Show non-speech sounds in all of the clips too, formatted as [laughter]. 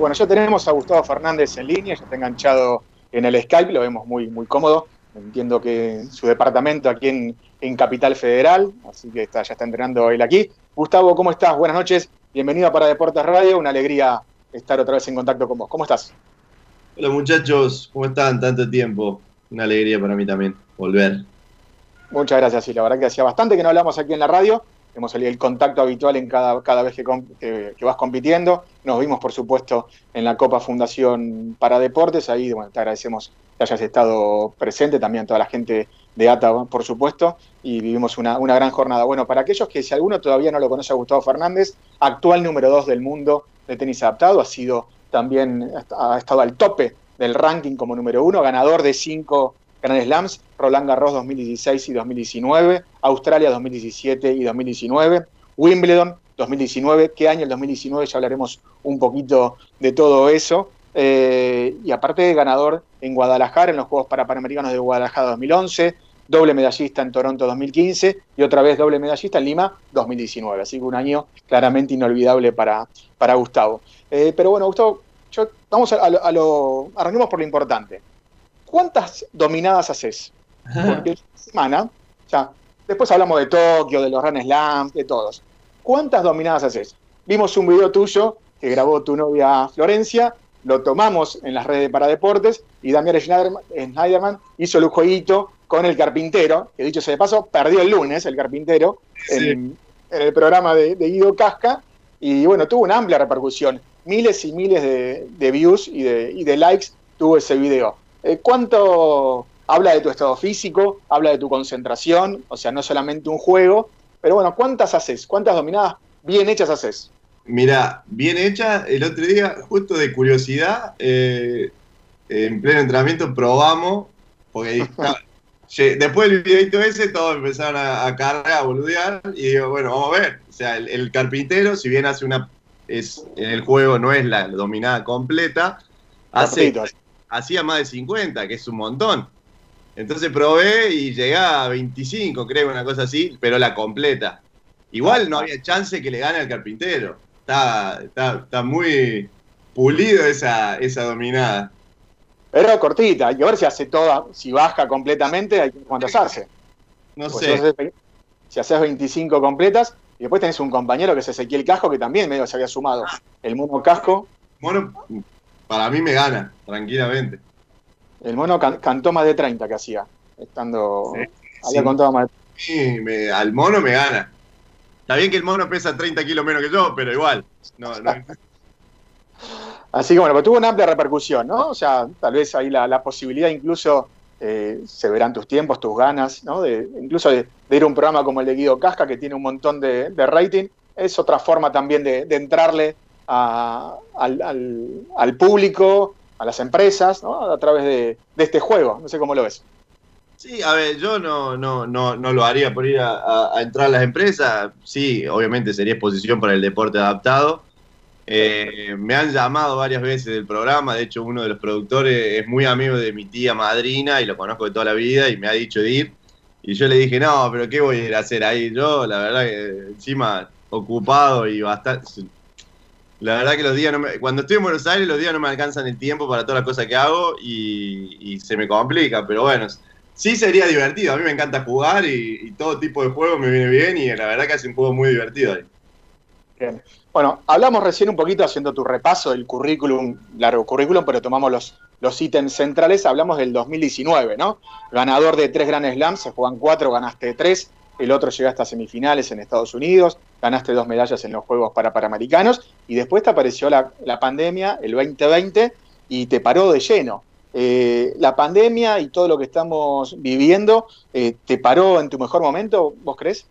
Bueno, ya tenemos a Gustavo Fernández en línea, ya está enganchado en el Skype, lo vemos muy, muy cómodo. Entiendo que su departamento aquí en, en Capital Federal, así que está, ya está entrenando él aquí. Gustavo, ¿cómo estás? Buenas noches, bienvenido Para Deportes Radio, una alegría estar otra vez en contacto con vos. ¿Cómo estás? Hola muchachos, ¿cómo están? Tanto tiempo. Una alegría para mí también volver. Muchas gracias, sí, la verdad que hacía bastante que no hablamos aquí en la radio. Hemos salido el contacto habitual en cada, cada vez que, vas compitiendo. Nos vimos, por supuesto, en la Copa Fundación para Deportes. Ahí te agradecemos que hayas estado presente, también toda la gente de ATA, por supuesto, y vivimos una, una gran jornada. Bueno, para aquellos que si alguno todavía no lo conoce a Gustavo Fernández, actual número 2 del mundo de tenis adaptado, ha sido también, ha estado al tope del ranking como número uno, ganador de cinco Grand Slams, Roland Garros 2016 y 2019, Australia 2017 y 2019, Wimbledon 2019, ¿qué año el 2019? Ya hablaremos un poquito de todo eso. Eh, y aparte ganador en Guadalajara, en los Juegos Parapanamericanos de Guadalajara 2011, doble medallista en Toronto 2015 y otra vez doble medallista en Lima 2019. Así que un año claramente inolvidable para, para Gustavo. Eh, pero bueno, Gustavo, vamos a, a, lo, arranquemos por lo importante. ¿Cuántas dominadas haces? Porque esta semana, ya, después hablamos de Tokio, de los Grand Slam, de todos. ¿Cuántas dominadas haces? Vimos un video tuyo que grabó tu novia Florencia, lo tomamos en las redes para deportes y Damián Schneiderman hizo el jueguito con el carpintero, que dicho sea de paso, perdió el lunes el carpintero en, el programa de, Guido Casca y bueno, tuvo una amplia repercusión. Miles y miles de, views y de, y de likes tuvo ese video. Eh, ¿Cuánto habla de tu estado físico? Habla de tu concentración, o sea, no solamente un juego, pero bueno, ¿cuántas haces? ¿Cuántas dominadas bien hechas haces? Mira, bien hecha, el otro día, justo de curiosidad, eh, en pleno entrenamiento probamos, porque [laughs] después del videito ese, todos empezaron a, cargar, a boludear, y digo, bueno, vamos a ver. O sea, el, carpintero, si bien hace una. Es, en el juego no es la dominada completa, hace, hacía más de 50, que es un montón. Entonces probé y llegué a 25, creo, una cosa así, pero la completa. Igual no había chance que le gane al carpintero. Está, está, muy pulido esa, esa dominada. Pero cortita, hay que ver si hace toda, si baja completamente, hay que hace. No pues sé. Si haces, 25 completas, y después tenés un compañero que es Ezequiel Casco, que también medio se había sumado. Ah. El mono Casco. Mono, para mí me gana, tranquilamente. El mono cantó más de 30 que hacía, estando. había contado más de Sí, al mono me gana. Está bien que el mono pesa 30 kilos menos que yo, pero igual. [laughs] Así que bueno, pero tuvo una amplia repercusión, ¿no? O sea, tal vez ahí la, posibilidad incluso eh, se verán tus tiempos, tus ganas, ¿no? De, incluso de, ir a un programa como el de Guido Casca, que tiene un montón de, rating, es otra forma también de, entrarle al, público, a las empresas, ¿no? a través de, este juego. No sé cómo lo ves. Sí, a ver, yo no, no, no, no lo haría por ir a, entrar a las empresas. Sí, obviamente sería exposición para el deporte adaptado. Eh, me han llamado varias veces del programa, de hecho uno de los productores es muy amigo de mi tía madrina y lo conozco de toda la vida y me ha dicho de ir. Y yo le dije, no, pero ¿qué voy a ir a hacer ahí? Yo, la verdad que encima ocupado y bastante, la verdad que los días no me, cuando estoy en Buenos Aires los días no me alcanzan el tiempo para todas las cosas que hago y, se me complica, pero bueno, sí sería divertido. A mí me encanta jugar y, todo tipo de juego me viene bien y la verdad que hace un juego muy divertido ahí. Bien. Bueno, hablamos recién un poquito haciendo tu repaso del currículum, largo currículum, pero tomamos los, los ítems centrales. Hablamos del 2019, ¿no? Ganador de tres Grand Slams, se juegan cuatro, ganaste tres el otro llegaste a semifinales en Estados Unidos, ganaste dos medallas en los Juegos Parapanamericanos y después te apareció la, pandemia, el 2020, y te paró de lleno. Eh, la pandemia y todo lo que estamos viviendo, eh, ¿te paró en tu mejor momento, vos crees?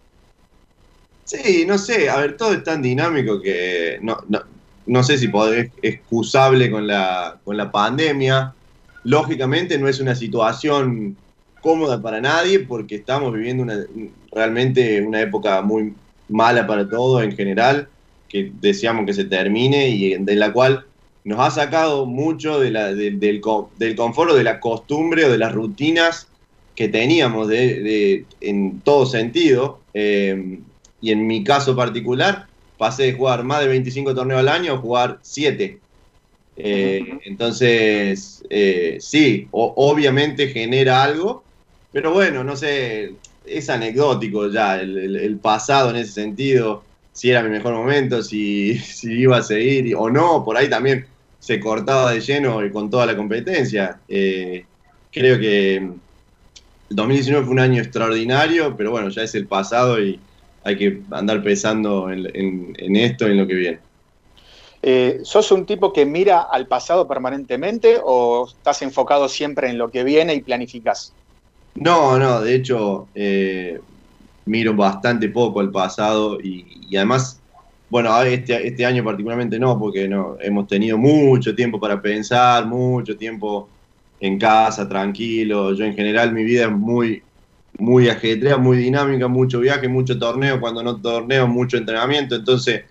Sí, no sé, a ver, todo es tan dinámico que no, no, sé si es excusable con la, con la pandemia. Lógicamente no es una situación cómoda para nadie porque estamos viviendo una, realmente una época muy mala para todos en general, que deseamos que se termine y de la cual nos ha sacado mucho de la, del, del confort o de la costumbre o de las rutinas que teníamos de, en todo sentido. Eh, y en mi caso particular, pasé de jugar más de 25 torneos al año a jugar 7. Eh, entonces, eh, sí, obviamente genera algo, pero bueno, no sé, es anecdótico ya el, pasado en ese sentido, si era mi mejor momento, si, [laughs] si, iba a seguir o no, por ahí también se cortaba de lleno con toda la competencia. Eh, creo que el 2019 fue un año extraordinario, pero bueno, ya es el pasado y hay que andar pensando en, esto y en lo que viene. Eh, ¿Sos un tipo que mira al pasado permanentemente o estás enfocado siempre en lo que viene y planificas? No, no, de hecho, eh, miro bastante poco al pasado y, además, bueno, este, este, año particularmente no, porque no hemos tenido mucho tiempo para pensar, mucho tiempo en casa, tranquilo. Yo en general mi vida es muy, muy ajetreada, muy dinámica, mucho viaje, mucho torneo, cuando no torneo, mucho entrenamiento, entonces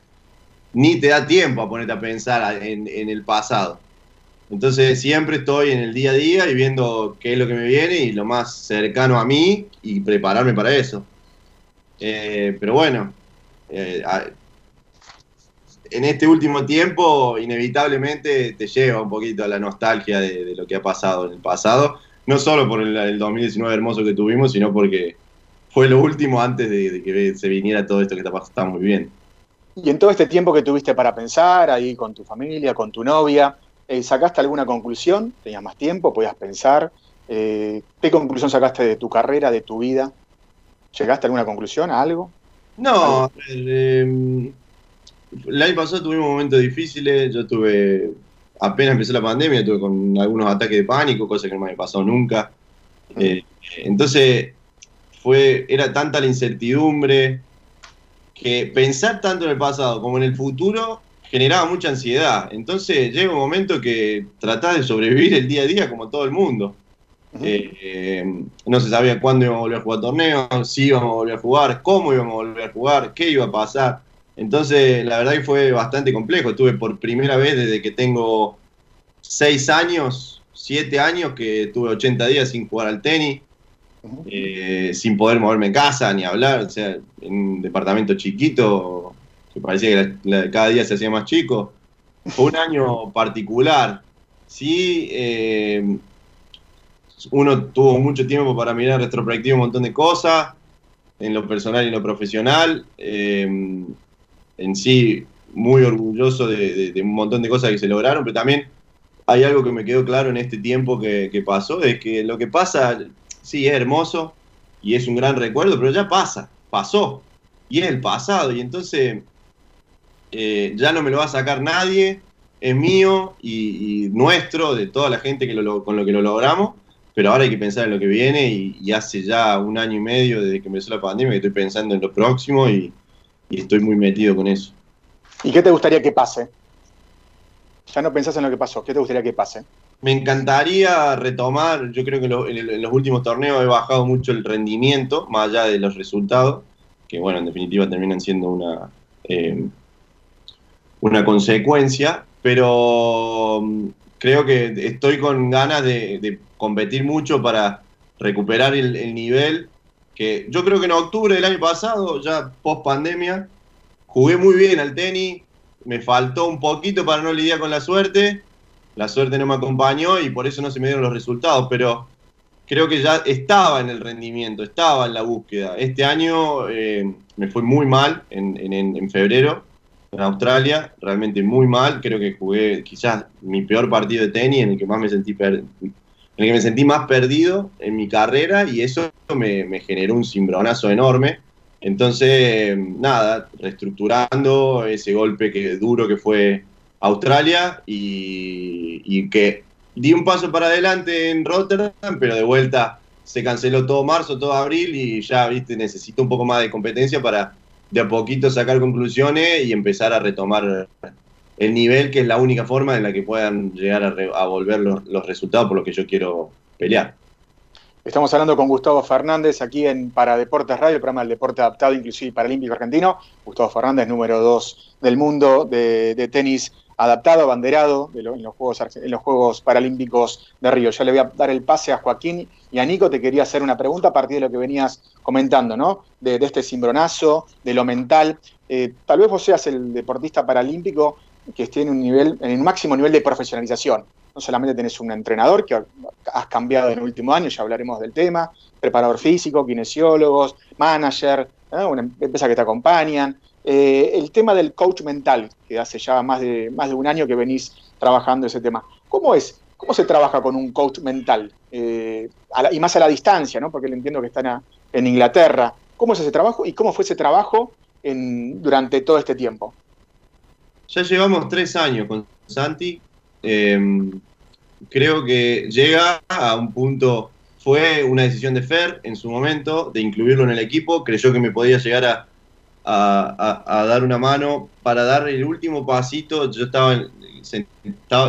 ni te da tiempo a ponerte a pensar en, en el pasado. Entonces siempre estoy en el día a día y viendo qué es lo que me viene y lo más cercano a mí y prepararme para eso. Eh, pero bueno, eh, en este último tiempo inevitablemente te lleva un poquito a la nostalgia de, lo que ha pasado en el pasado, no solo por el, 2019 hermoso que tuvimos, sino porque fue lo último antes de, que se viniera todo esto que está, está muy bien. Y en todo este tiempo que tuviste para pensar ahí con tu familia, con tu novia, eh, ¿Sacaste alguna conclusión? ¿Tenías más tiempo? ¿Podías pensar? Eh, ¿Qué conclusión sacaste de tu carrera, de tu vida? ¿Llegaste a alguna conclusión, a algo? No, em, el año pasado tuvimos momentos difíciles. Yo tuve, apenas empezó la pandemia, tuve con algunos ataques de pánico, cosa que no me había pasado nunca. Eh, entonces, fue, era tanta la incertidumbre que pensar tanto en el pasado como en el futuro generaba mucha ansiedad. Entonces llega un momento que tratás de sobrevivir el día a día como todo el mundo. Eh, no se sabía cuándo íbamos a volver a jugar torneos, si íbamos a volver a jugar, cómo íbamos a volver a jugar, qué iba a pasar. Entonces, la verdad que fue bastante complejo. Estuve por primera vez desde que tengo seis años, siete años, que tuve 80 días sin jugar al tenis, eh, sin poder moverme en casa ni hablar. O sea, en un departamento chiquito, que parecía que cada día se hacía más chico. Fue un año particular. Sí, eh, uno tuvo mucho tiempo para mirar retrospectiva un montón de cosas, en lo personal y en lo profesional. Eh, en sí, muy orgulloso de, un montón de cosas que se lograron, pero también hay algo que me quedó claro en este tiempo que pasó, es que lo que pasa, sí, es hermoso y es un gran recuerdo, pero ya pasa, pasó, y es el pasado, y entonces eh, ya no me lo va a sacar nadie, es mío y, nuestro, de toda la gente que con lo que lo logramos, pero ahora hay que pensar en lo que viene y, hace ya un año y medio desde que empezó la pandemia que estoy pensando en lo próximo y, estoy muy metido con eso. ¿Y qué te gustaría que pase? Ya no pensás en lo que pasó, ¿qué te gustaría que pase? Me encantaría retomar, yo creo que en, los últimos torneos he bajado mucho el rendimiento, más allá de los resultados, que bueno, en definitiva terminan siendo una, eh, una consecuencia, pero mm, creo que estoy con ganas de, competir mucho para recuperar el, nivel que yo creo que en octubre del año pasado, ya post pandemia, jugué muy bien al tenis, me faltó un poquito para no lidiar con la suerte, la suerte no me acompañó y por eso no se me dieron los resultados, pero creo que ya estaba en el rendimiento, estaba en la búsqueda. Este año eh, me fue muy mal en, en febrero, en Australia, realmente muy mal, creo que jugué quizás mi peor partido de tenis en el que más me sentí en el que me sentí más perdido en mi carrera y eso me, generó un cimbronazo enorme. Entonces, nada, reestructurando ese golpe que, duro que fue Australia y, y que di un paso para adelante en Rotterdam, pero de vuelta se canceló todo marzo, todo abril y ya, viste, necesito un poco más de competencia para de a poquito sacar conclusiones y empezar a retomar el nivel, que es la única forma en la que puedan llegar a, volver los, resultados por lo que yo quiero pelear. Estamos hablando con Gustavo Fernández aquí en Para Deportes Radio, el programa del deporte adaptado, inclusive paralímpico argentino. Gustavo Fernández, número dos del mundo de tenis adaptado, abanderado en, los Juegos, en los Juegos Paralímpicos de Río. Ya le voy a dar el pase a Joaquín y a Nico. Te quería hacer una pregunta a partir de lo que venías comentando, ¿no? De, este cimbronazo, de lo mental. Eh, tal vez vos seas el deportista paralímpico que esté en un nivel, en el máximo nivel de profesionalización. No solamente tenés un entrenador que has cambiado en el último año, ya hablaremos del tema, preparador físico, kinesiólogos, manager, una empresa que te acompañan. Eh, el tema del coach mental, que hace ya más de, más de un año que venís trabajando ese tema. ¿Cómo es? ¿Cómo se trabaja con un coach mental? Eh, y más a la distancia, ¿no? Porque le entiendo que están en Inglaterra. ¿Cómo es ese trabajo y cómo fue ese trabajo durante todo este tiempo? Ya llevamos tres años con Santi. Em, creo que llega a un punto, fue una decisión de Fer en su momento, de incluirlo en el equipo, creyó que me podía llegar a, a, dar una mano para dar el último pasito. Yo estaba,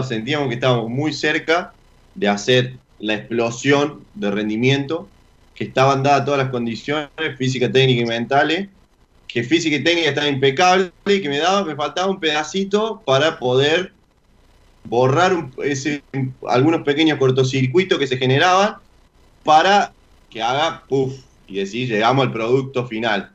sentíamos que estábamos muy cerca de hacer la explosión de rendimiento, que estaban dadas todas las condiciones física, técnica y mentales, que física y técnica estaban impecables y que me daba, me faltaba un pedacito para poder borrar ese, algunos pequeños cortocircuitos que se generaban para que haga puff y decir llegamos al producto final.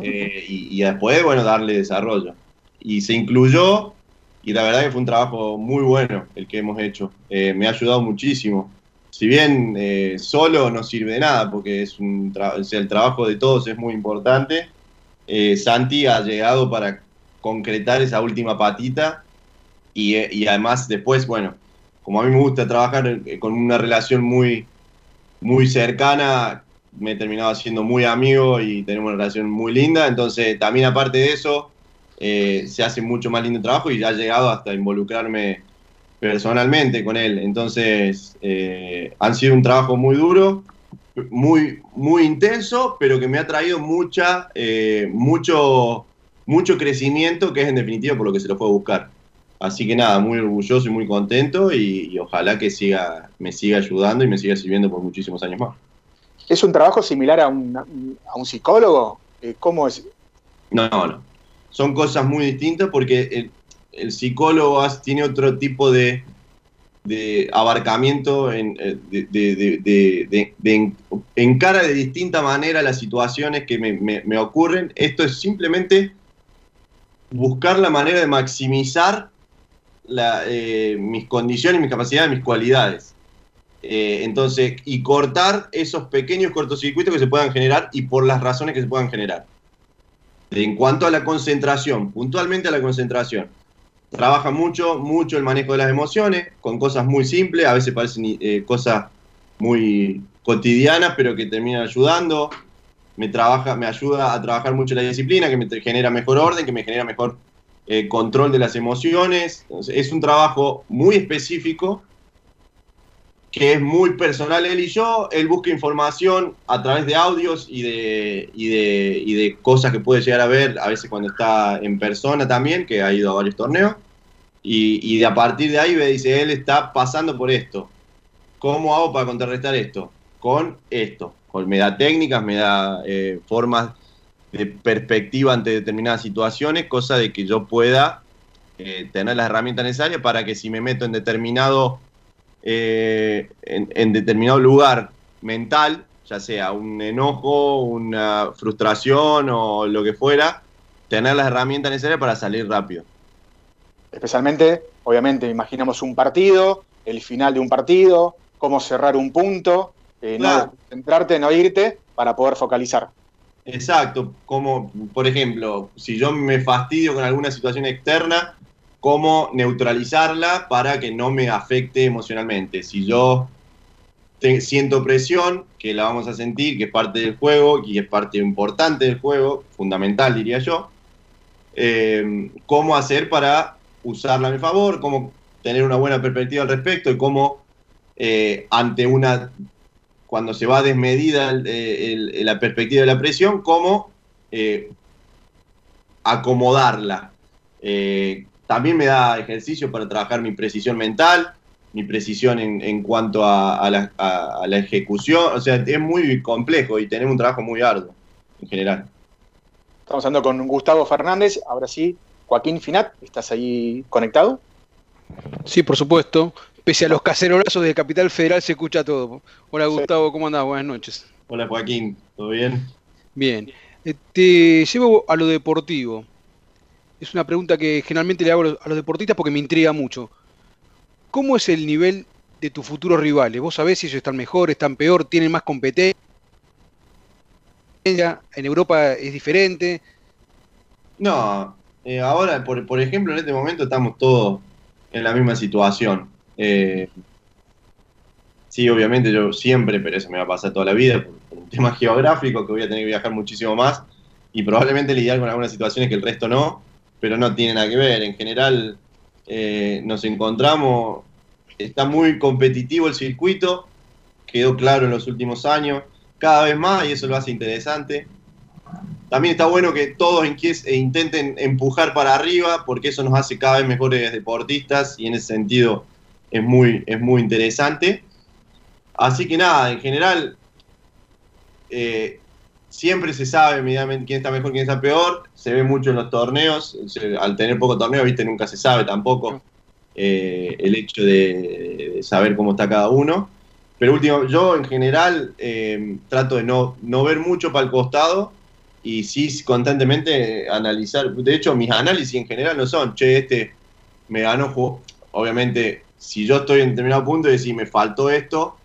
Eh, y, después, bueno, darle desarrollo. Y se incluyó, y la verdad que fue un trabajo muy bueno el que hemos hecho. Eh, me ha ayudado muchísimo. Si bien eh, solo no sirve de nada, porque es un el trabajo de todos es muy importante, Santi ha llegado para concretar esa última patita y, y, además después, bueno, como a mí me gusta trabajar con una relación muy, muy cercana, me he terminado siendo muy amigo y tenemos una relación muy linda. Entonces, también aparte de eso, eh, se hace mucho más lindo trabajo y ya ha llegado hasta involucrarme personalmente con él. Entonces, eh, han sido un trabajo muy duro, muy, muy intenso, pero que me ha traído mucha, eh, mucho, mucho crecimiento, que es en definitiva por lo que se lo fue a buscar. Así que nada, muy orgulloso y muy contento y, y ojalá que siga, me siga ayudando y me siga sirviendo por muchísimos años más. ¿Es un trabajo similar a un, a un psicólogo? Eh, ¿Cómo es? No, no, Son cosas muy distintas porque el, psicólogo tiene otro tipo de, abarcamiento, en, eh, de, encara de distinta manera las situaciones que me, ocurren. Esto es simplemente buscar la manera de maximizar eh, mis condiciones, mis capacidades, mis cualidades. Eh, entonces, y cortar esos pequeños cortocircuitos que se puedan generar y por las razones que se puedan generar. En cuanto a la concentración, puntualmente a la concentración, trabaja mucho, mucho el manejo de las emociones, con cosas muy simples, a veces parecen eh, cosas muy cotidianas, pero que terminan ayudando. Me, trabaja, me ayuda a trabajar mucho la disciplina, que me genera mejor orden, que me genera mejor eh, control de las emociones. es un trabajo muy específico que es muy personal él y yo. Él busca información a través de audios y de, y de, y de cosas que puede llegar a ver, a veces cuando está en persona también, que ha ido a varios torneos. Y, y de a partir de ahí me dice, él está pasando por esto. ¿Cómo hago para contrarrestar esto? Con esto. Me da técnicas, me da eh, formas de perspectiva ante determinadas situaciones, cosa de que yo pueda eh, tener las herramientas necesarias para que si me meto en determinado eh, en, determinado lugar mental, ya sea un enojo, una frustración o lo que fuera, tener las herramientas necesarias para salir rápido. Especialmente, obviamente, imaginamos un partido, el final de un partido, cómo cerrar un punto, eh, no centrarte, no irte para poder focalizar. Exacto, como por ejemplo, si yo me fastidio con alguna situación externa, cómo neutralizarla para que no me afecte emocionalmente. Si yo siento presión, que la vamos a sentir, que es parte del juego y es parte importante del juego, fundamental diría yo, eh, cómo hacer para usarla a mi favor, cómo tener una buena perspectiva al respecto y cómo eh, ante una, cuando se va desmedida la perspectiva de la presión, cómo eh, acomodarla. También me da ejercicio para trabajar mi precisión mental, mi precisión en, cuanto a, la, ejecución. O sea, es muy complejo y tenemos un trabajo muy arduo en general. Estamos hablando con Gustavo Fernández. Ahora sí, Joaquín Finat, ¿estás ahí conectado? Sí, por supuesto. Pese a los cacerolazos de Capital Federal se escucha todo. Hola Gustavo, ¿cómo andás? Buenas noches. Hola Joaquín, ¿todo bien? Bien. Eh, te llevo a lo deportivo. Es una pregunta que generalmente le hago a los deportistas porque me intriga mucho. ¿Cómo es el nivel de tus futuros rivales? ¿Vos sabés si ellos están mejor, están peor, tienen más competencia? ¿En Europa es diferente? No, eh, ahora, por, por, ejemplo, en este momento estamos todos en la misma situación. Eh, sí, obviamente yo siempre, pero eso me va a pasar toda la vida, por, un tema [laughs] geográfico, que voy a tener que viajar muchísimo más y probablemente lidiar con algunas situaciones que el resto no, pero no tiene nada que ver. En general, eh, nos encontramos, está muy competitivo el circuito, quedó claro en los últimos años, cada vez más y eso lo hace interesante. También está bueno que todos e intenten empujar para arriba porque eso nos hace cada vez mejores deportistas y en ese sentido es muy, es muy interesante. Así que nada, en general eh, siempre se sabe medianamente quién está mejor, quién está peor, se ve mucho en los torneos, al tener poco torneo, viste, nunca se sabe tampoco eh, el hecho de, saber cómo está cada uno. Pero último, yo en general eh, trato de no, no ver mucho para el costado y sí constantemente analizar. De hecho, mis análisis en general no son, che, este me ganó, obviamente, si yo estoy en determinado punto y decir, me faltó esto,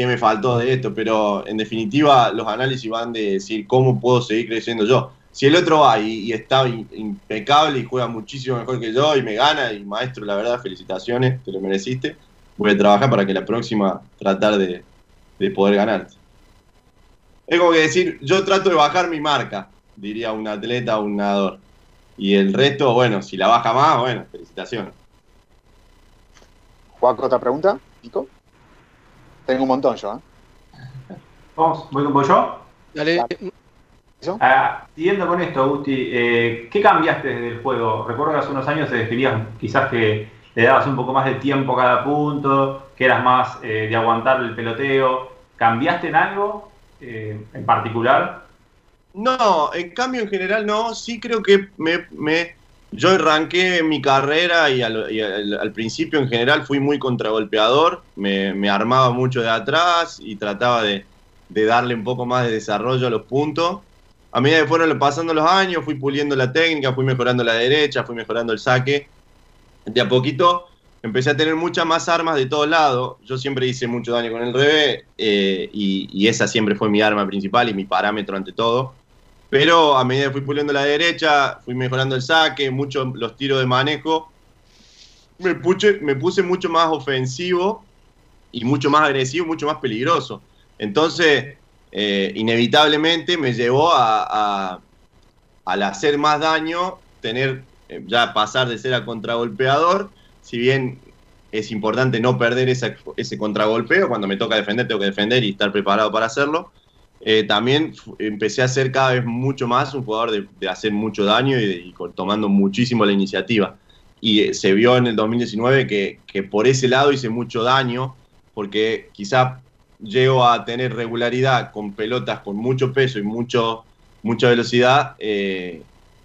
qué me faltó de esto, pero en definitiva los análisis van de decir cómo puedo seguir creciendo yo. Si el otro va y, está impecable y juega muchísimo mejor que yo y me gana, y maestro, la verdad, felicitaciones, te lo mereciste, voy a trabajar para que la próxima tratar de, de poder ganarte. Es como que decir, yo trato de bajar mi marca, diría un atleta o un nadador. Y el resto, bueno, si la baja más, bueno, felicitaciones. Juaco, otra pregunta, Nico. Tengo un montón yo, ¿eh? Vamos, ¿voy, yo? Dale. Ah, siguiendo con esto, Gusti, eh, ¿qué cambiaste desde el juego? Recuerdo que hace unos años se describías quizás que le dabas un poco más de tiempo a cada punto, que eras más eh, de aguantar el peloteo. ¿Cambiaste en algo eh, en particular? No, en cambio en general no. Sí creo que me, me yo arranqué mi carrera y, al, principio en general fui muy contragolpeador, me, armaba mucho de atrás y trataba de, darle un poco más de desarrollo a los puntos. A medida que fueron pasando los años, fui puliendo la técnica, fui mejorando la derecha, fui mejorando el saque. De a poquito empecé a tener muchas más armas de todos lados. Yo siempre hice mucho daño con el revés eh, y esa siempre fue mi arma principal y mi parámetro ante todo. Pero a medida que fui puliendo la derecha, fui mejorando el saque, mucho los tiros de manejo, me, me puse mucho más ofensivo y mucho más agresivo, mucho más peligroso. Entonces, eh, inevitablemente me llevó a, al hacer más daño, tener eh, ya pasar de ser a contragolpeador, si bien es importante no perder ese contragolpeo, cuando me toca defender tengo que defender y estar preparado para hacerlo, eh, también empecé a ser cada vez mucho más un jugador de, hacer mucho daño y, tomando muchísimo la iniciativa. Y eh, se vio en el 2019 que, por ese lado hice mucho daño, porque quizá llego a tener regularidad con pelotas con mucho peso y mucho, mucha velocidad, eh,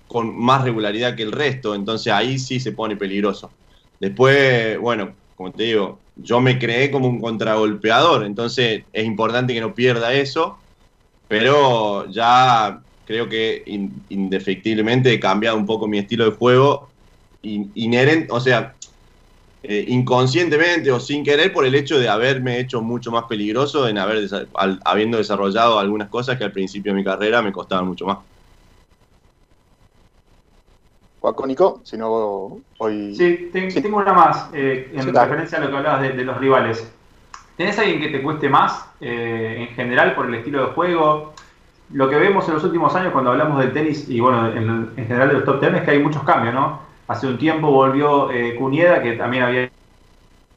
con más regularidad que el resto, entonces ahí sí se pone peligroso. Después, bueno, como te digo, yo me creé como un contragolpeador, entonces es importante que no pierda eso pero ya creo que indefectiblemente he cambiado un poco mi estilo de juego, inherente, o sea, eh, inconscientemente o sin querer por el hecho de haberme hecho mucho más peligroso en haber habiendo desarrollado algunas cosas que al principio de mi carrera me costaban mucho más. Nico, si no hoy... Sí, tengo una más eh, en referencia a lo que hablabas de los rivales. ¿Tenés alguien que te cueste más eh, en general por el estilo de juego? Lo que vemos en los últimos años cuando hablamos del tenis y bueno, en, general de los top ten es que hay muchos cambios, ¿no? Hace un tiempo volvió eh, Cunieda, que también había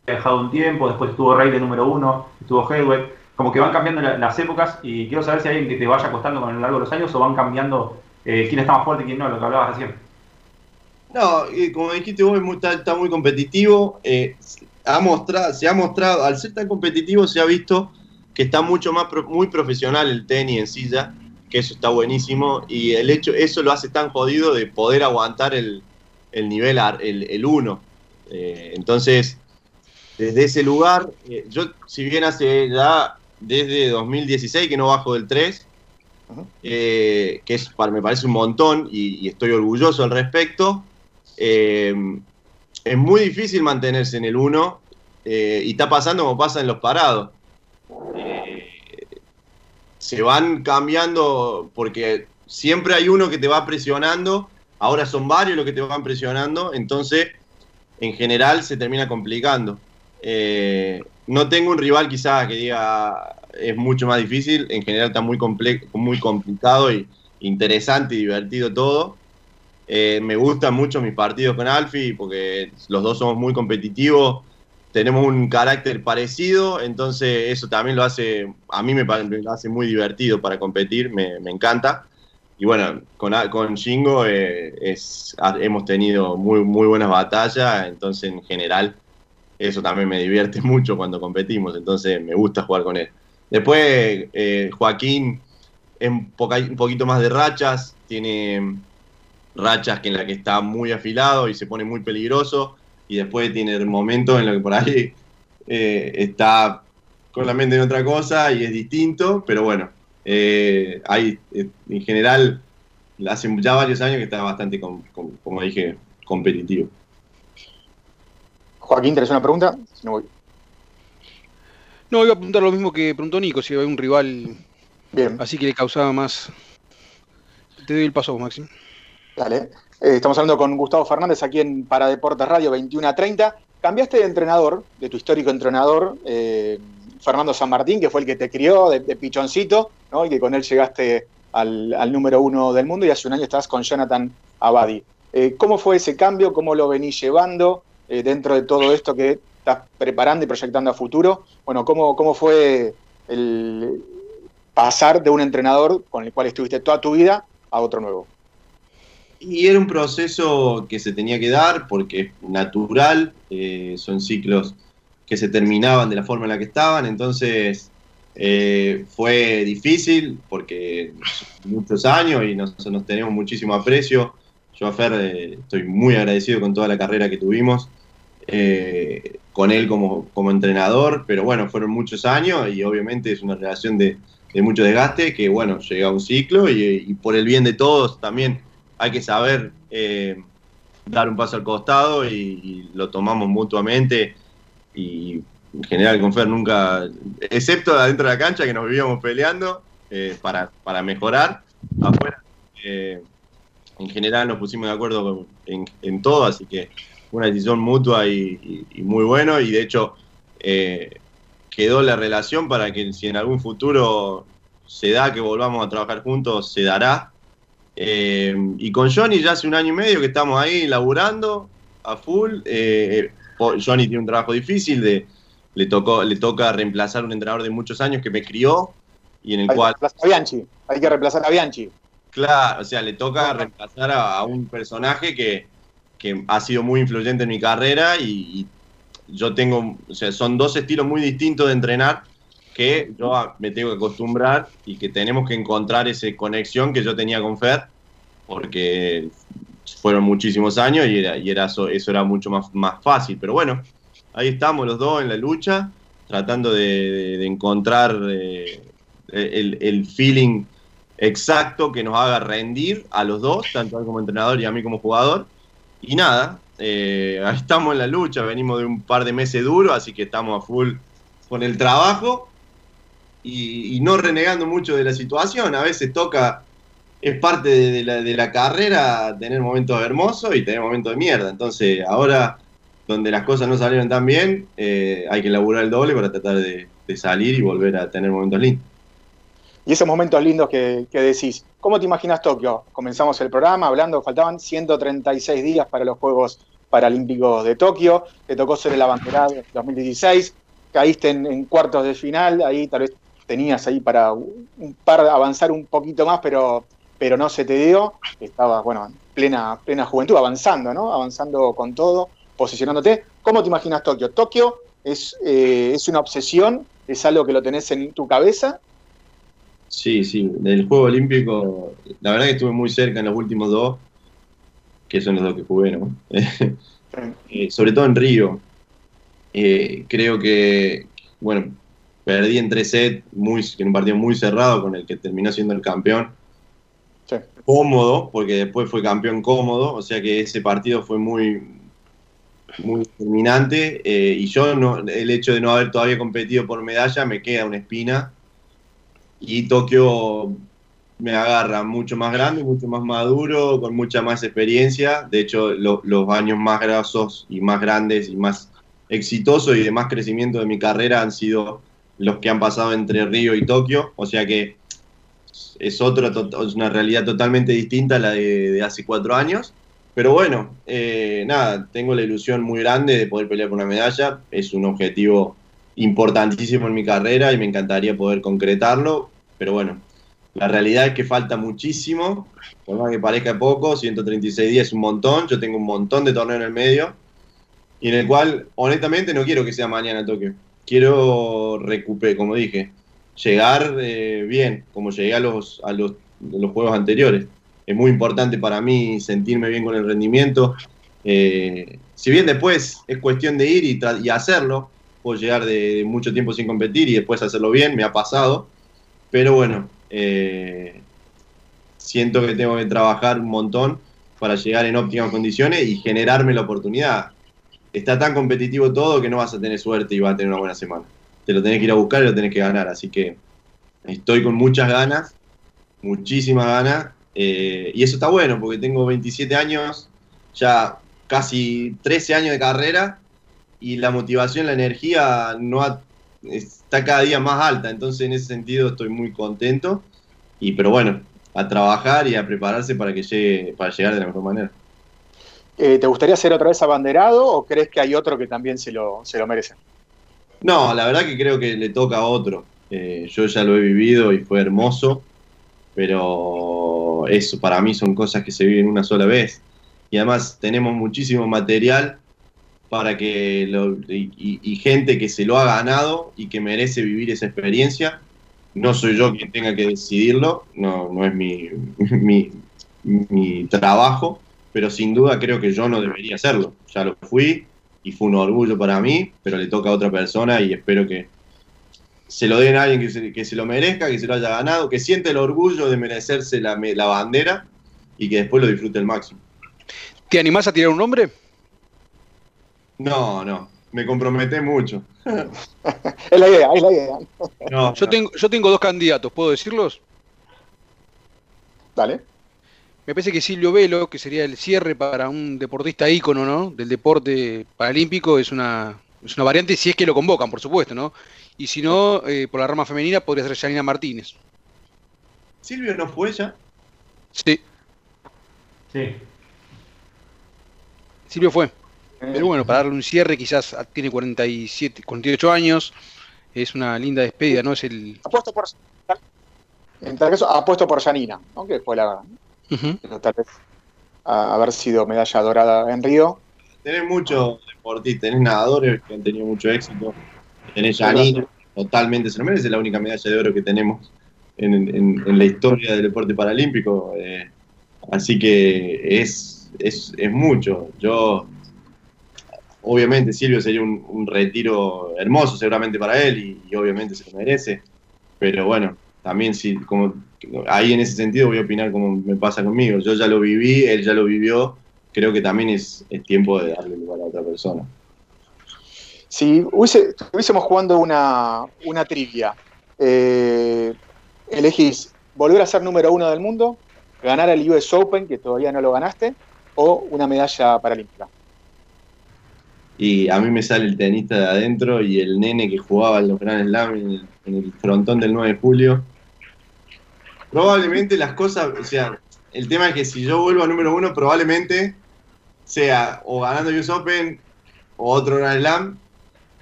dejado un tiempo, después estuvo Rey de número uno, estuvo Hedwig, como que van cambiando las épocas y quiero saber si hay alguien que te vaya costando con el largo de los años o van cambiando eh, quién está más fuerte y quién no, lo que hablabas recién. No, como dijiste vos, está, muy competitivo. Eh, mostrado, se ha mostrado, al ser tan competitivo, se ha visto que está mucho más muy profesional el tenis en silla, que eso está buenísimo, y el hecho, eso lo hace tan jodido de poder aguantar el, nivel, el 1. Eh, entonces, desde ese lugar, eh, yo, si bien hace ya desde 2016 que no bajo del 3, que es, me parece un montón y, estoy orgulloso al respecto. Es muy difícil mantenerse en el 1 y está pasando como pasa en los parados se van cambiando porque siempre hay uno que te va presionando, ahora son varios los que te van presionando, entonces en general se termina complicando. Eh, no tengo un rival quizás que diga es mucho más difícil, en general está muy, muy complicado y interesante y divertido todo. Eh, me gustan mucho mis partidos con Alfie porque los dos somos muy competitivos tenemos un carácter parecido, entonces eso también lo hace, a mí me, hace muy divertido para competir, me, encanta. Y bueno, con, con Shingo eh, hemos tenido muy, muy buenas batallas, entonces en general eso también me divierte [laughs] mucho cuando competimos, entonces me gusta jugar con él. Después eh, Joaquín es un, un poquito más de rachas, tiene rachas que en la que está muy afilado y se pone muy peligroso y después tiene momentos en los que por ahí eh, está con la mente en otra cosa y es distinto, pero bueno, eh, hay, eh, en general, hace ya varios años que está bastante, como dije, competitivo. Joaquín, ¿tenés una pregunta? no, voy. no, iba a preguntar lo mismo que preguntó Nico, si había un rival Bien. así que le causaba más. Te doy el paso, Máximo. Dale. Eh, estamos hablando con Gustavo Fernández aquí en Paradeportes Radio 21 a 30. Cambiaste de entrenador, de tu histórico entrenador, eh, Fernando San Martín, que fue el que te crió de, pichoncito, ¿no? y que con él llegaste al, número uno del mundo, y hace un año estás con Jonathan Abadi. Eh, ¿Cómo fue ese cambio? ¿Cómo lo venís llevando dentro de todo esto que estás preparando y proyectando a futuro? Bueno, ¿cómo, cómo fue el pasar de un entrenador con el cual estuviste toda tu vida a otro nuevo? Y era un proceso que se tenía que dar porque es natural, eh, son ciclos que se terminaban de la forma en la que estaban, entonces eh, fue difícil porque muchos años y nos, tenemos muchísimo aprecio. Yo a Fer eh, estoy muy agradecido con toda la carrera que tuvimos, con él como, como entrenador, pero bueno, fueron muchos años y obviamente es una relación de, mucho desgaste que bueno, llega un ciclo y por el bien de todos también hay que saber eh, dar un paso al costado y, lo tomamos mutuamente. Y en general con Fer nunca, excepto adentro de la cancha que nos vivíamos peleando eh, para, mejorar, afuera eh, en general nos pusimos de acuerdo en, todo, así que una decisión mutua y, muy bueno. Y de hecho quedó la relación para que si en algún futuro se da que volvamos a trabajar juntos, se dará eh, y con Johnny ya hace un año y medio que estamos ahí laburando a full. Eh, Johnny tiene un trabajo difícil, de, le, tocó, le toca reemplazar a un entrenador de muchos años que me crió y en el cual... a Bianchi, hay que reemplazar a Bianchi. Claro, o sea, le toca reemplazar a, un personaje que, ha sido muy influyente en mi carrera y, yo tengo, o sea, son dos estilos muy distintos de entrenar que yo me tengo que acostumbrar y que tenemos que encontrar esa conexión que yo tenía con Fer, porque fueron muchísimos años y, era, y era eso, eso, era mucho más, más fácil. Pero bueno, ahí estamos los dos en la lucha, tratando de, encontrar eh, el, feeling exacto que nos haga rendir a los dos, tanto a él como entrenador y a mí como jugador. Y nada, eh, ahí estamos en la lucha, venimos de un par de meses duros, así que estamos a full con el trabajo y, no renegando mucho de la situación. A veces toca, es parte de, la, carrera tener momentos hermosos y tener momentos de mierda. Entonces, ahora, donde las cosas no salieron tan bien, eh, hay que laburar el doble para tratar de, salir y volver a tener momentos lindos. Y esos momentos lindos que, decís, ¿cómo te imaginas Tokio? Comenzamos el programa hablando, faltaban 136 días para los Juegos Paralímpicos de Tokio, te tocó ser el abanderado en 2016, caíste en, cuartos de final, ahí tal vez tenías ahí para un par avanzar un poquito más, pero, pero no se te dio. Estabas, bueno, en plena, plena juventud, avanzando, ¿no? Avanzando con todo, posicionándote. ¿Cómo te imaginas Tokio? ¿Tokio es, eh, es una obsesión? ¿Es algo que lo tenés en tu cabeza? Sí, sí. Del Juego Olímpico, la verdad que estuve muy cerca en los últimos dos, que son los dos que jugué, ¿no? [laughs] Eh, sobre todo en Río. Eh, creo que, bueno, perdí en tres sets, muy, en un partido muy cerrado con el que terminó siendo el campeón. Cómodo, porque después fue campeón cómodo, o sea que ese partido fue muy, muy determinante. Eh, y yo, no, el hecho de no haber todavía competido por medalla, me queda una espina. Y Tokio me agarra mucho más grande, mucho más maduro, con mucha más experiencia. De hecho, los años más grasos y más grandes y más exitosos y de más crecimiento de mi carrera han sido los que han pasado entre Río y Tokio. O sea que es, otra, es una realidad totalmente distinta a la de, hace cuatro años. Pero bueno, eh, nada, tengo la ilusión muy grande de poder pelear por una medalla. Es un objetivo importantísimo en mi carrera y me encantaría poder concretarlo. Pero bueno, la realidad es que falta muchísimo, por más que parezca poco, 136 días es un montón, yo tengo un montón de torneos en el medio, y en el cual, honestamente, no quiero que sea mañana Tokio. Quiero recuperar, como dije, llegar eh, bien, como llegué a los, a los, juegos anteriores. Es muy importante para mí sentirme bien con el rendimiento. Eh, si bien después es cuestión de ir y, y hacerlo, puedo llegar de mucho tiempo sin competir y después hacerlo bien, me ha pasado. Pero bueno, eh, siento que tengo que trabajar un montón para llegar en óptimas condiciones y generarme la oportunidad. Está tan competitivo todo que no vas a tener suerte y vas a tener una buena semana. Te lo tenés que ir a buscar y lo tenés que ganar. Así que estoy con muchas ganas, muchísimas ganas. Eh, y eso está bueno porque tengo 27 años, ya casi 13 años de carrera y la motivación, la energía no ha está cada día más alta, entonces en ese sentido estoy muy contento. Y pero bueno, a trabajar y a prepararse para que llegue, para llegar de la mejor manera. Eh, ¿Te gustaría ser otra vez abanderado o crees que hay otro que también se lo, se lo merece? No, la verdad que creo que le toca a otro. Eh, yo ya lo he vivido y fue hermoso, pero eso para mí son cosas que se viven una sola vez. Y además tenemos muchísimo material para que y, gente que se lo ha ganado y que merece vivir esa experiencia. No soy yo quien tenga que decidirlo, no, no es mi, [laughs] mi, trabajo, pero sin duda creo que yo no debería hacerlo. Ya lo fui y fue un orgullo para mí, pero le toca a otra persona y espero que se lo den a alguien que se, que se lo merezca, que se lo haya ganado, que siente el orgullo de merecerse la, la bandera y que después lo disfrute al máximo. ¿Te animás a tirar un nombre? No, no, me comprometé mucho. [laughs] es la idea, es la idea. yo, Tengo, yo tengo dos candidatos, ¿puedo decirlos? Dale. Me parece que Silvio Velo, que sería el cierre para un deportista ícono, ¿no? Del deporte paralímpico, es una, es una variante si es que lo convocan, por supuesto, ¿no? Y si no, eh, por la rama femenina podría ser Janina Martínez. ¿Silvio no fue ya? Sí. Sí. Silvio fue. Pero bueno, para darle un cierre, quizás tiene 47, 48 años, es una linda despedida, ¿no? Es el. Apuesto por. En tal caso, apuesto por Janina, ¿no? Que fue la. Tal vez haber sido medalla dorada en Río. Tenés muchos deportistas, tenés nadadores que han tenido mucho éxito. Tenés Janina, totalmente se lo merece, es la única medalla de oro que tenemos en, la historia del deporte paralímpico. Eh, así que es, es, es mucho. Yo obviamente Silvio sería un, retiro hermoso seguramente para él y, obviamente se lo merece. Pero bueno, también si, como ahí en ese sentido voy a opinar como me pasa conmigo. Yo ya lo viví, él ya lo vivió, creo que también es, tiempo de darle lugar a otra persona. Si estuviésemos jugando una, una trivia, eh, elegís volver a ser número uno del mundo, ganar el US Open, que todavía no lo ganaste, o una medalla paralímpica y a mí me sale el tenista de adentro y el nene que jugaba en los Grand Slam en el, frontón del 9 de julio. Probablemente las cosas, o sea, el tema es que si yo vuelvo a número uno, probablemente sea o ganando US Open o otro Grand Slam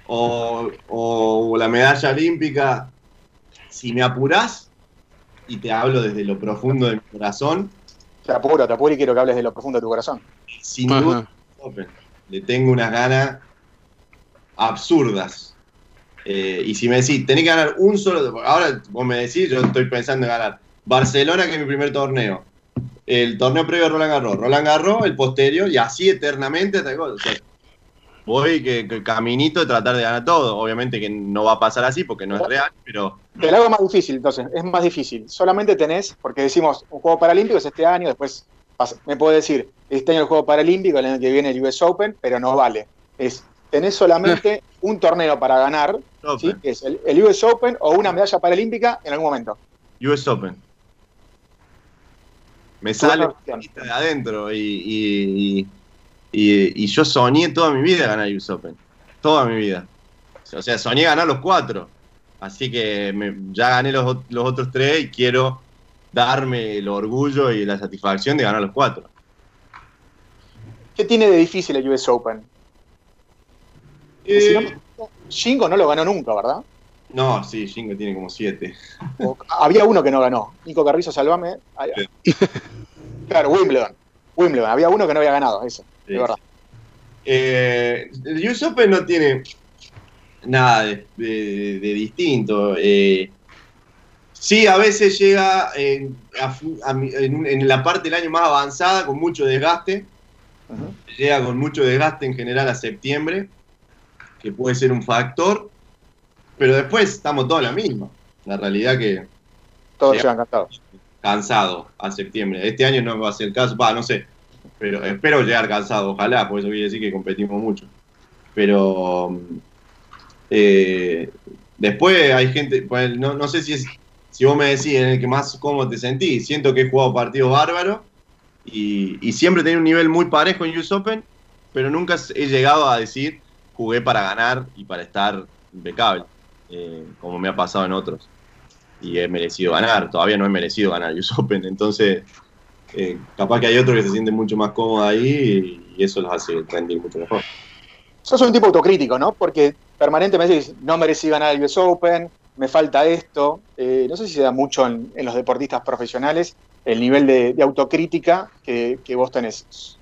o, o la medalla olímpica. Si me apurás, y te hablo desde lo profundo de mi corazón. Te apuro, te apuro y quiero que hables de lo profundo de tu corazón. Sin duda, Open le tengo unas ganas absurdas. Eh, y si me decís, tenés que ganar un solo, ahora vos me decís, yo estoy pensando en ganar Barcelona, que es mi primer torneo, el torneo previo a Roland Garros, Roland Garros, el posterior, y así eternamente hasta voy que, caminito de tratar de ganar todo. Obviamente que no va a pasar así porque no es real, pero... Te lo hago más difícil, entonces, es más difícil. Solamente tenés, porque decimos, un juego paralímpico es este año, después me puedo decir, este año el juego paralímpico, el año que viene el US Open, pero no vale. Es, tenés solamente un torneo para ganar, ¿sí? que es el, US Open o una medalla paralímpica en algún momento. US Open. Me sale de adentro y y, yo soñé toda mi vida ganar US Open. Toda mi vida. O sea, soñé ganar los cuatro. Así que ya gané los, otros tres y quiero darme el orgullo y la satisfacción de ganar los cuatro. ¿Qué tiene de difícil el US Open? Eh, Shingo no lo ganó nunca, ¿verdad? No, sí, Shingo tiene como siete. había uno que no ganó. Nico Carrizo, salvame. Claro, Wimbledon. Wimbledon. Había uno que no había ganado, eso. Eh, el US Open no tiene nada de, distinto. Eh, sí, a veces llega en, la parte del año más avanzada con mucho desgaste. Llega con mucho desgaste en general a septiembre, que puede ser un factor. Pero después estamos todos en la misma. La realidad que. Todos llegan cansados. Cansado a septiembre. Este año no va a ser el caso. Va, no sé pero espero llegar cansado, ojalá, por eso quiere decir que competimos mucho. Pero eh, después hay gente, pues, no, sé si es, si vos me decís en el que más cómodo te sentís, siento que he jugado partidos bárbaros y, y siempre tenía un nivel muy parejo en US Open, pero nunca he llegado a decir jugué para ganar y para estar impecable, eh, como me ha pasado en otros. Y he merecido ganar, todavía no he merecido ganar US [laughs] Open, entonces eh, capaz que hay otros que se sienten mucho más cómodos ahí y, eso los hace rendir mucho mejor. Sos un tipo autocrítico, ¿no? Porque permanentemente dices, no merecí ganar el US Open, me falta esto. Eh, no sé si se da mucho en, los deportistas profesionales el nivel de, autocrítica que, vos tenés.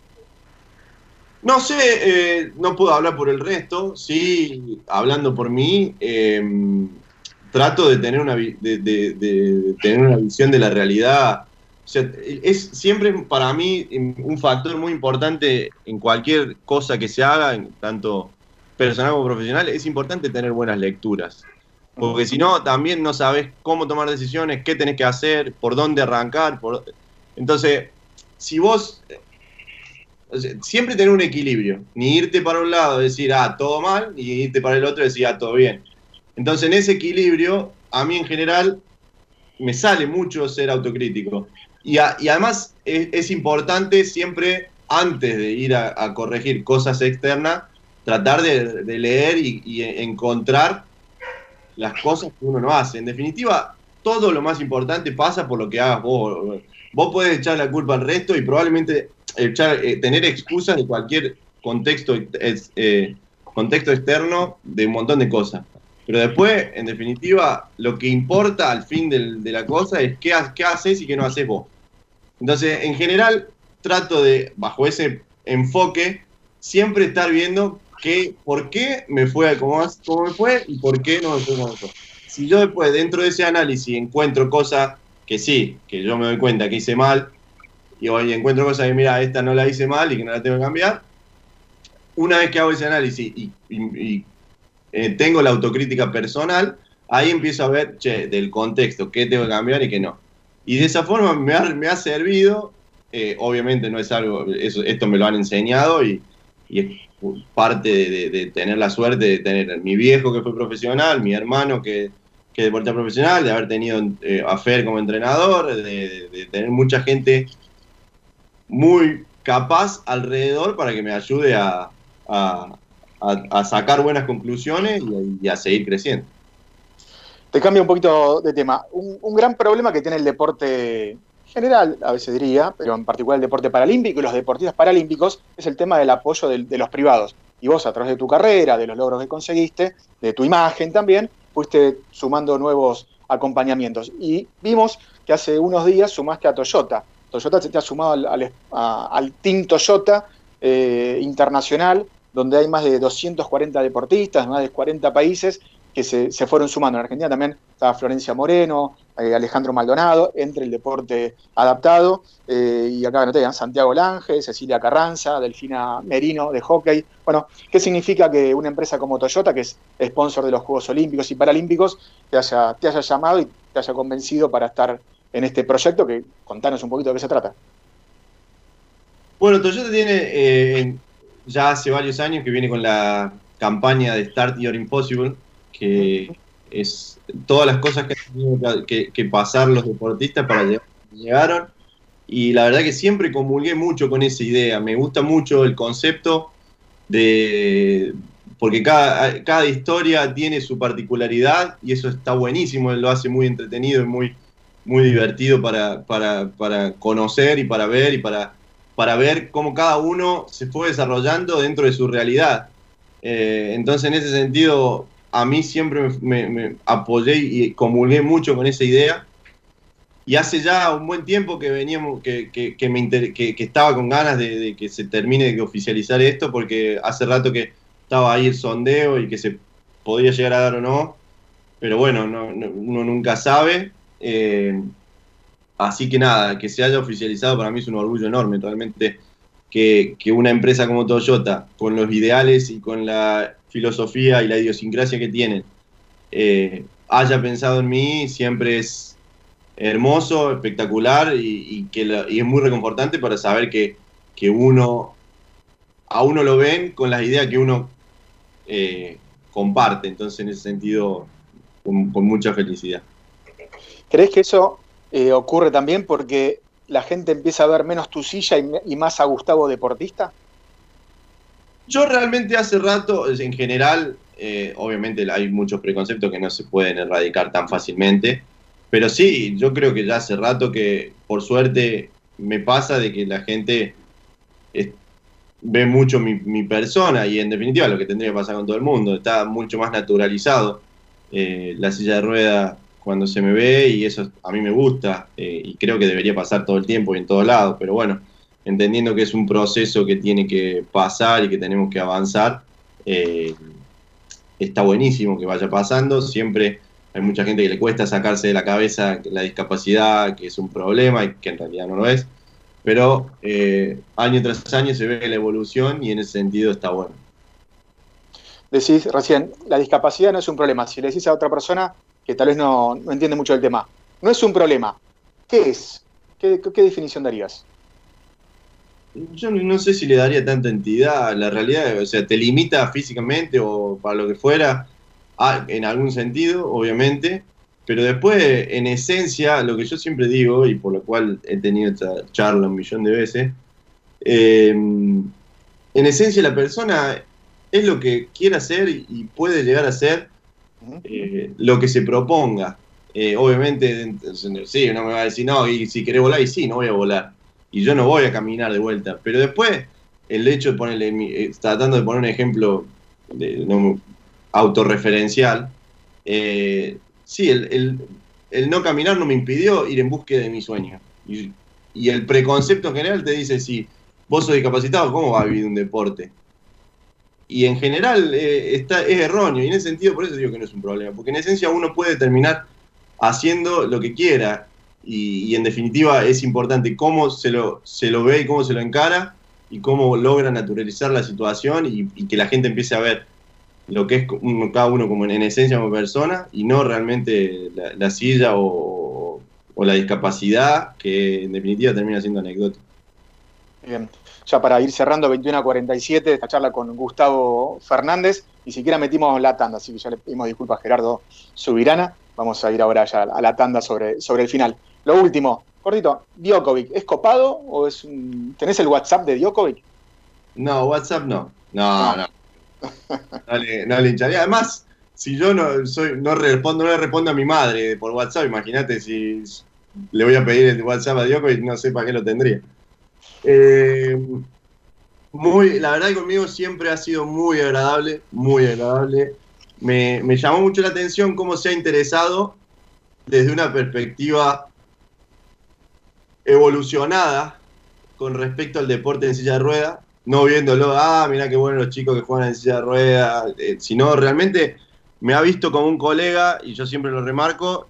No sé, eh, no puedo hablar por el resto, sí, hablando por mí, trato de tener, una, de, tener una visión de la realidad es siempre para mí un factor muy importante en cualquier cosa que se haga, tanto personal como profesional, es importante tener buenas lecturas. Porque si no, también no sabes cómo tomar decisiones, qué tenés que hacer, por dónde arrancar. Por... Entonces, si vos siempre tener un equilibrio, ni irte para un lado y decir, ah, todo mal, ni irte para el otro y decir, ah, todo bien. Entonces, en ese equilibrio, a mí en general me sale mucho ser autocrítico. Y, además es, importante siempre, antes de ir a, corregir cosas externas, tratar de, leer y, encontrar las cosas que uno no hace. En definitiva, todo lo más importante pasa por lo que hagas vos. Vos podés echar la culpa al resto y probablemente echar, eh, tener excusas de cualquier contexto, eh, contexto externo de un montón de cosas. Pero después, en definitiva, lo que importa al fin de la cosa es qué, qué haces y qué no haces vos. Entonces, en general, trato de, bajo ese enfoque, siempre estar viendo que, por qué me fue como, me fue y por qué no me fue como fue. Si yo después, dentro de ese análisis, encuentro cosas que sí, que yo me doy cuenta que hice mal, y hoy encuentro cosas que, mira, esta no la hice mal y que no la tengo que cambiar, una vez que hago ese análisis y, eh, tengo la autocrítica personal, ahí empiezo a ver, del contexto, qué tengo que cambiar y qué no. Y de esa forma me ha, me ha servido, eh, obviamente no es algo, esto me lo han enseñado y, es parte de, tener la suerte de tener mi viejo que fue profesional, mi hermano que, que es deportista profesional, de haber tenido eh, como entrenador, de, tener mucha gente muy capaz alrededor para que me ayude a, sacar buenas conclusiones y a seguir creciendo. Te cambio un poquito de tema. Un, gran problema que tiene el deporte general, a veces diría, pero en particular el deporte paralímpico y los deportistas paralímpicos, es el tema del apoyo de, los privados. Y vos, a través de tu carrera, de los logros que conseguiste, de tu imagen también, fuiste sumando nuevos acompañamientos. Y vimos que hace unos días sumaste a Toyota. Toyota se te ha sumado al, Team Toyota eh, internacional, donde hay más de 240 deportistas, más de 40 países, que se, fueron sumando. En Argentina también estaba Florencia Moreno, eh, Alejandro Maldonado, entre el deporte adaptado, eh, y acá noté, Santiago Lange, Cecilia Carranza, Delfina Merino de hockey. Bueno, ¿qué significa que una empresa como Toyota, que es sponsor de los Juegos Olímpicos y Paralímpicos, te haya llamado y te haya convencido para estar en este proyecto? Que contanos un poquito de qué se trata. Bueno, Toyota tiene eh, ya hace varios años que viene con la campaña de Start Your Impossible, que es todas las cosas que han tenido que, pasar los deportistas para llegar llegaron. Y la verdad que siempre comulgué mucho con esa idea. Me gusta mucho el concepto de. Porque cada, cada historia tiene su particularidad y eso está buenísimo. Él lo hace muy entretenido y muy, muy divertido para, para, para conocer y para ver y para, para ver cómo cada uno se fue desarrollando dentro de su realidad. Eh, entonces, en ese sentido, a mí siempre me, apoyé y comulgué mucho con esa idea. Y hace ya un buen tiempo que veníamos, que, que, me que, estaba con ganas de, que se termine de oficializar esto, porque hace rato que estaba ahí el sondeo y que se podía llegar a dar o no. Pero bueno, uno nunca sabe. Eh, así que nada, que se haya oficializado para mí es un orgullo enorme. Realmente que, que una empresa como Toyota, con los ideales y con la filosofía y la idiosincrasia que tienen eh, haya pensado en mí, siempre es hermoso, espectacular y, que es muy reconfortante para saber que, uno, a uno lo ven con las ideas que uno eh, comparte. Entonces, en ese sentido, con, mucha felicidad. ¿Crees que eso eh, ocurre también porque la gente empieza a ver menos tu silla y más a Gustavo deportista? Yo realmente hace rato, en general, eh, obviamente hay muchos preconceptos que no se pueden erradicar tan fácilmente, pero sí, yo creo que ya hace rato que, por suerte, me pasa de que la gente ve mucho mi, persona y en definitiva lo que tendría que pasar con todo el mundo, está mucho más naturalizado eh, la silla de rueda cuando se me ve y eso a mí me gusta eh, y creo que debería pasar todo el tiempo y en todos lados, pero bueno, entendiendo que es un proceso que tiene que pasar y que tenemos que avanzar. Eh, está buenísimo que vaya pasando, siempre hay mucha gente que le cuesta sacarse de la cabeza la discapacidad, que es un problema y que en realidad no lo es, pero eh, año tras año se ve la evolución y en ese sentido está bueno. Decís recién, la discapacidad no es un problema. Si le decís a otra persona que tal vez no, entiende mucho el tema, no es un problema. ¿Qué es? qué definición darías? yo no sé si le daría tanta entidad la realidad, o sea, te limita físicamente o para lo que fuera, en algún sentido, obviamente, pero después, en esencia, lo que yo siempre digo, y por lo cual he tenido esta charla un millón de veces, em, en esencia la persona es lo que quiere hacer y puede llegar a ser eh, lo que se proponga. Eh, obviamente, sí, uno me va a decir, no, y si querés volar, y sí, no voy a volar y yo no voy a caminar de vuelta. Pero después, el hecho de ponerle, eh, tratando de poner un ejemplo de, autorreferencial, eh, sí, el, no caminar no me impidió ir en búsqueda de mi sueño. Y, el preconcepto general te dice, si vos sos discapacitado, ¿cómo vas a vivir un deporte? Y en general eh, está, es erróneo, y en ese sentido por eso digo que no es un problema, porque en esencia uno puede terminar haciendo lo que quiera, y, en definitiva es importante cómo se lo, se lo ve y cómo se lo encara y cómo logra naturalizar la situación y, que la gente empiece a ver lo que es cada uno como en, esencia como persona y no realmente la, silla o, la discapacidad que en definitiva termina siendo anecdótica. Bien, ya para ir cerrando 21 a 47 esta charla con Gustavo Fernández, ni siquiera metimos la tanda, así que ya le pedimos disculpas a Gerardo Subirana. Vamos a ir ahora ya a la tanda sobre, sobre el final. Lo último, cortito, Djokovic, ¿es copado o es un... ¿Tenés el WhatsApp de Djokovic? No, WhatsApp no. No, no. No, le, no hincharía. Además, si yo no soy, no respondo, no le respondo a mi madre por WhatsApp, imagínate si le voy a pedir el WhatsApp a Djokovic, no sé para qué lo tendría. Eh, muy, la verdad que conmigo siempre ha sido muy agradable, muy agradable. Me, me llamó mucho la atención cómo se ha interesado desde una perspectiva evolucionada con respecto al deporte en silla de rueda, no viéndolo, ah, mira qué bueno los chicos que juegan en silla de rueda, eh, sino realmente me ha visto como un colega y yo siempre lo remarco.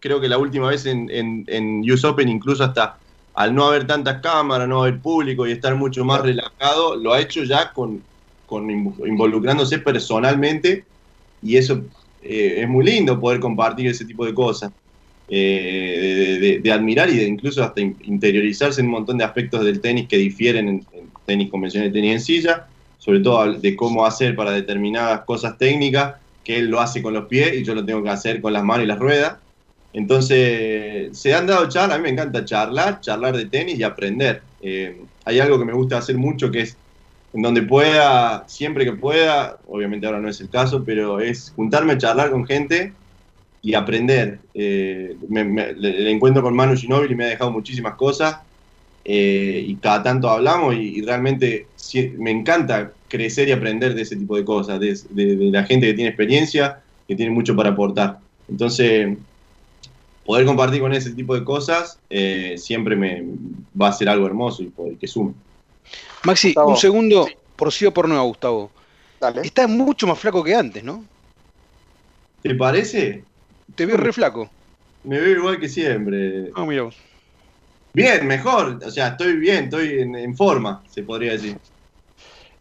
Creo que la última vez en, en, en US Open, incluso hasta al no haber tantas cámaras, no haber público y estar mucho más relajado, lo ha hecho ya con, con involucrándose personalmente y eso eh, es muy lindo poder compartir ese tipo de cosas, eh, de, admirar y de incluso hasta interiorizarse en un montón de aspectos del tenis que difieren en, tenis convencional y tenis en silla, sobre todo de cómo hacer para determinadas cosas técnicas, que él lo hace con los pies y yo lo tengo que hacer con las manos y las ruedas. Entonces, se han dado charlas, a mí me encanta charlar, charlar de tenis y aprender. Eh, hay algo que me gusta hacer mucho que es en donde pueda, siempre que pueda, obviamente ahora no es el caso, pero es juntarme a charlar con gente y aprender. Eh, el encuentro con Manu Ginóbili me ha dejado muchísimas cosas eh, y cada tanto hablamos y, realmente me encanta crecer y aprender de ese tipo de cosas, de, la gente que tiene experiencia, que tiene mucho para aportar. Entonces, poder compartir con ese tipo de cosas eh, siempre me va a ser algo hermoso y, y que sume. Maxi, un segundo, por sí o por no, Gustavo. Dale. Está mucho más flaco que antes, ¿no? ¿Te parece? Te veo re flaco. Me veo igual que siempre. Ah, mira vos. Bien, mejor. O sea, estoy bien, estoy en, forma, se podría decir.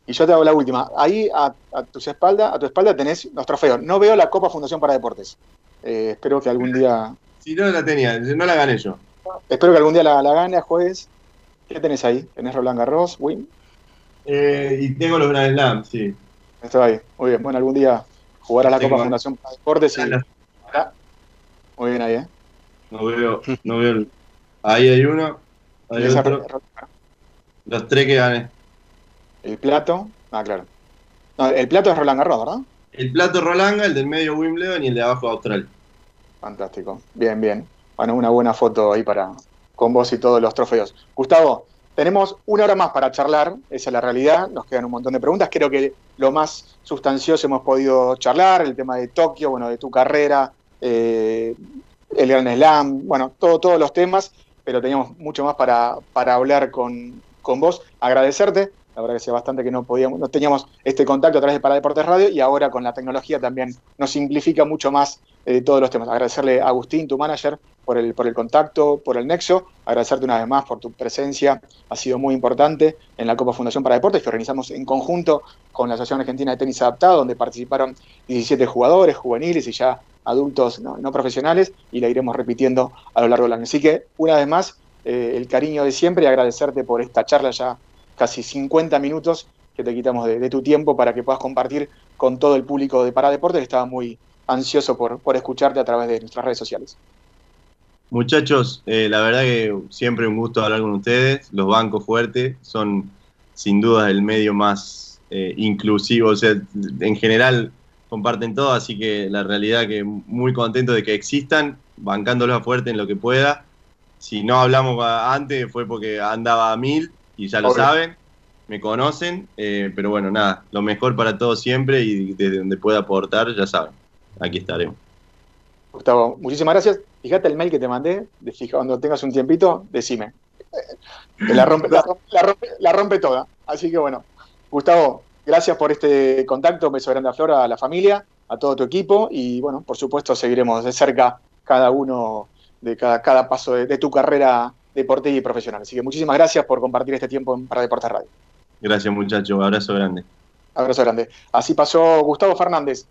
Y yo te hago la última. Ahí a, tu espalda, a tu espalda tenés los trofeos. No veo la Copa Fundación para Deportes. Eh, espero que algún día. Si no la tenía, no la gané yo. Espero que algún día la, la gane, jueves. ¿Qué tenés ahí? ¿Tenés Roland Garros, Win? Eh, y tengo los Grand Slam, sí. Está ahí. Muy bien. Bueno, algún día jugar a la Copa Fundación para Deportes y. Muy bien ahí, ¿eh? No veo, no veo. Ahí hay uno. Hay otro. Los tres que gané. El plato. Ah, claro. No, el plato es Roland Garros, ¿verdad? El plato Roland, el del medio Wimbledon y el de abajo Australia. Fantástico. Bien, bien. Bueno, una buena foto ahí para, con vos y todos los trofeos. Gustavo, tenemos una hora más para charlar, esa es la realidad, nos quedan un montón de preguntas, creo que lo más sustancioso hemos podido charlar, el tema de Tokio, bueno, de tu carrera, eh, el Gran Slam, bueno, todo, todos los temas, pero teníamos mucho más para, para hablar con, con vos. Agradecerte, la verdad que hace bastante que no podíamos, no teníamos este contacto a través de Paradeportes Radio y ahora con la tecnología también nos simplifica mucho más eh, todos los temas. Agradecerle a Agustín, tu manager, por el, por el contacto, por el nexo. Agradecerte una vez más por tu presencia. Ha sido muy importante en la Copa Fundación para Deportes que organizamos en conjunto con la Asociación Argentina de Tenis Adaptado, donde participaron 17 jugadores juveniles y ya adultos no, profesionales y la iremos repitiendo a lo largo del año. Así que, una vez más, eh, el cariño de siempre y agradecerte por esta charla ya casi 50 minutos que te quitamos de, de, tu tiempo para que puedas compartir con todo el público de Paradeportes que estaba muy ansioso por, por escucharte a través de nuestras redes sociales. Muchachos, eh, la verdad que siempre un gusto hablar con ustedes. Los bancos fuertes son sin duda el medio más eh, inclusivo, o sea, en general comparten todo, así que la realidad que muy contento de que existan, bancándolos a fuerte en lo que pueda. Si no hablamos antes fue porque andaba a mil y ya lo saben, me conocen, eh, pero bueno, nada, lo mejor para todos siempre y desde donde pueda aportar, ya saben, aquí estaremos. Gustavo, muchísimas gracias. Fíjate el mail que te mandé, de fija, cuando tengas un tiempito, decime. La rompe, la, rompe, toda. Así que bueno, Gustavo, gracias por este contacto, un beso grande a Flora, a la familia, a todo tu equipo y bueno, por supuesto seguiremos de cerca cada uno de cada, cada paso de, tu carrera deportiva y profesional. Así que muchísimas gracias por compartir este tiempo para Deportes Radio. Gracias muchachos, abrazo grande. Abrazo grande. Así pasó Gustavo Fernández,